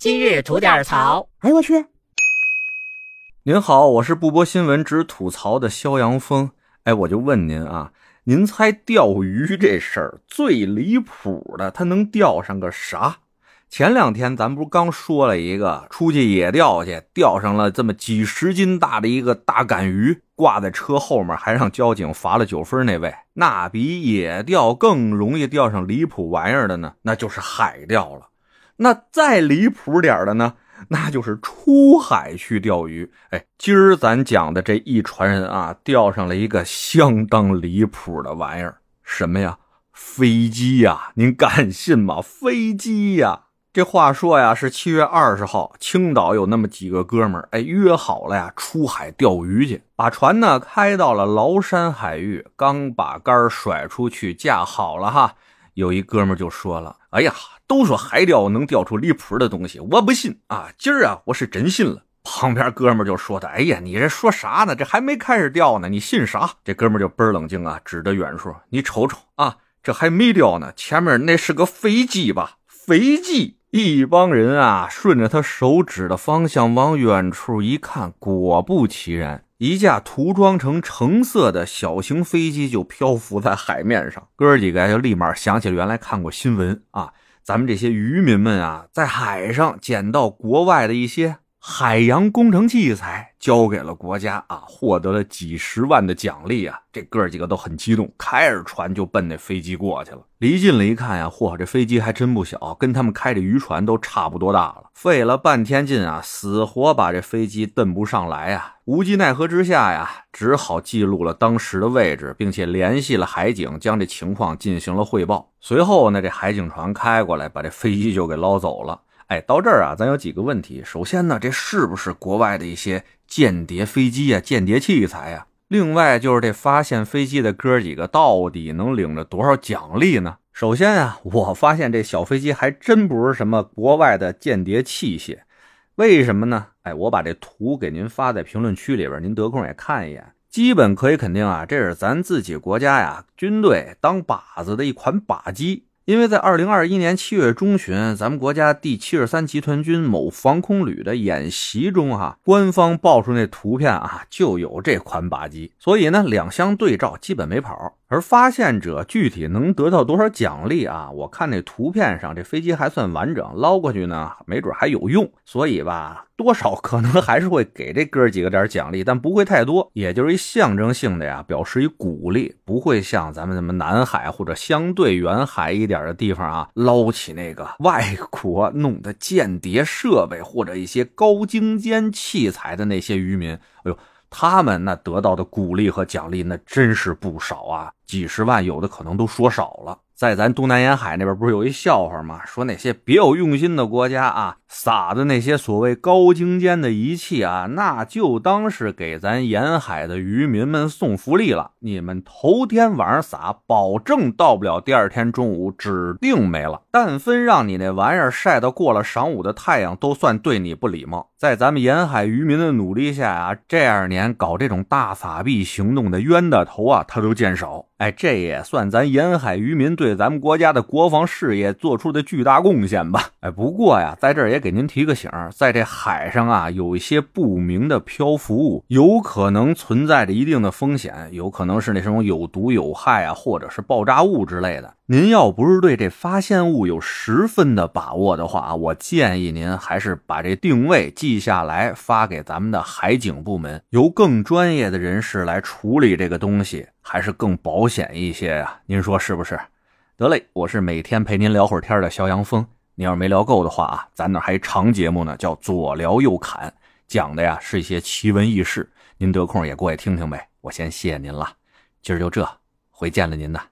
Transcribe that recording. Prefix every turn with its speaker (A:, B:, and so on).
A: 今日吐点槽。
B: 哎，我去！
C: 您好，我是不播新闻只吐槽的肖阳峰。哎，我就问您啊，您猜钓鱼这事儿最离谱的，它能钓上个啥？前两天咱不是刚说了一个出去野钓去，钓上了这么几十斤大的一个大杆鱼，挂在车后面，还让交警罚了九分那位，那比野钓更容易钓上离谱玩意儿的呢，那就是海钓了。那再离谱点的呢？那就是出海去钓鱼。哎，今儿咱讲的这一船人啊，钓上了一个相当离谱的玩意儿，什么呀？飞机呀！您敢信吗？飞机呀！这话说呀，是七月二十号，青岛有那么几个哥们儿，哎，约好了呀，出海钓鱼去，把船呢开到了崂山海域，刚把杆甩出去，架好了哈，有一哥们就说了：“哎呀。”都说海钓能钓出离谱的东西，我不信啊！今儿啊，我是真信了。旁边哥们就说的：“哎呀，你这说啥呢？这还没开始钓呢，你信啥？”这哥们就倍儿冷静啊，指着远处：“你瞅瞅啊，这还没钓呢，前面那是个飞机吧？飞机！”一帮人啊，顺着他手指的方向往远处一看，果不其然，一架涂装成橙色的小型飞机就漂浮在海面上。哥几个就立马想起原来看过新闻啊。咱们这些渔民们啊，在海上捡到国外的一些海洋工程器材，交给了国家啊，获得了几十万的奖励啊！这哥几个都很激动，开着船就奔那飞机过去了。离近了一看呀，嚯，这飞机还真不小，跟他们开的渔船都差不多大了。费了半天劲啊，死活把这飞机蹬不上来呀！无计奈何之下呀，只好记录了当时的位置，并且联系了海警，将这情况进行了汇报。随后呢，这海警船开过来，把这飞机就给捞走了。哎，到这儿啊，咱有几个问题。首先呢，这是不是国外的一些间谍飞机啊、间谍器材呀？另外就是这发现飞机的哥几个到底能领着多少奖励呢？首先啊，我发现这小飞机还真不是什么国外的间谍器械。为什么呢？哎，我把这图给您发在评论区里边，您得空也看一眼。基本可以肯定啊，这是咱自己国家呀军队当靶子的一款靶机。因为在二零二一年七月中旬，咱们国家第七十三集团军某防空旅的演习中，哈，官方爆出那图片啊，就有这款靶机，所以呢，两相对照，基本没跑。而发现者具体能得到多少奖励啊？我看那图片上这飞机还算完整，捞过去呢，没准还有用。所以吧，多少可能还是会给这哥几个点奖励，但不会太多，也就是一象征性的呀，表示一鼓励，不会像咱们什么南海或者相对远海一点的地方啊，捞起那个外国弄的间谍设备或者一些高精尖器材的那些渔民，哎呦。他们那得到的鼓励和奖励那真是不少啊，几十万有的可能都说少了。在咱东南沿海那边不是有一笑话吗？说那些别有用心的国家啊，撒的那些所谓高精尖的仪器啊，那就当是给咱沿海的渔民们送福利了。你们头天晚上撒，保证到不了第二天中午，指定没了。但分让你那玩意儿晒到过了晌午的太阳，都算对你不礼貌。在咱们沿海渔民的努力下啊，这二年搞这种大撒币行动的冤大头啊，他都见少。哎，这也算咱沿海渔民对咱们国家的国防事业做出的巨大贡献吧。哎，不过呀，在这儿也给您提个醒，在这海上啊，有一些不明的漂浮物，有可能存在着一定的风险，有可能是那什么有毒有害啊，或者是爆炸物之类的。您要不是对这发现物有十分的把握的话，我建议您还是把这定位记下来，发给咱们的海警部门，由更专业的人士来处理这个东西，还是更保险一些呀？您说是不是？得嘞，我是每天陪您聊会儿天的肖阳峰。您要是没聊够的话啊，咱那还长节目呢，叫左聊右侃，讲的呀是一些奇闻异事，您得空也过来听听呗。我先谢谢您了，今儿就这，回见了您呐。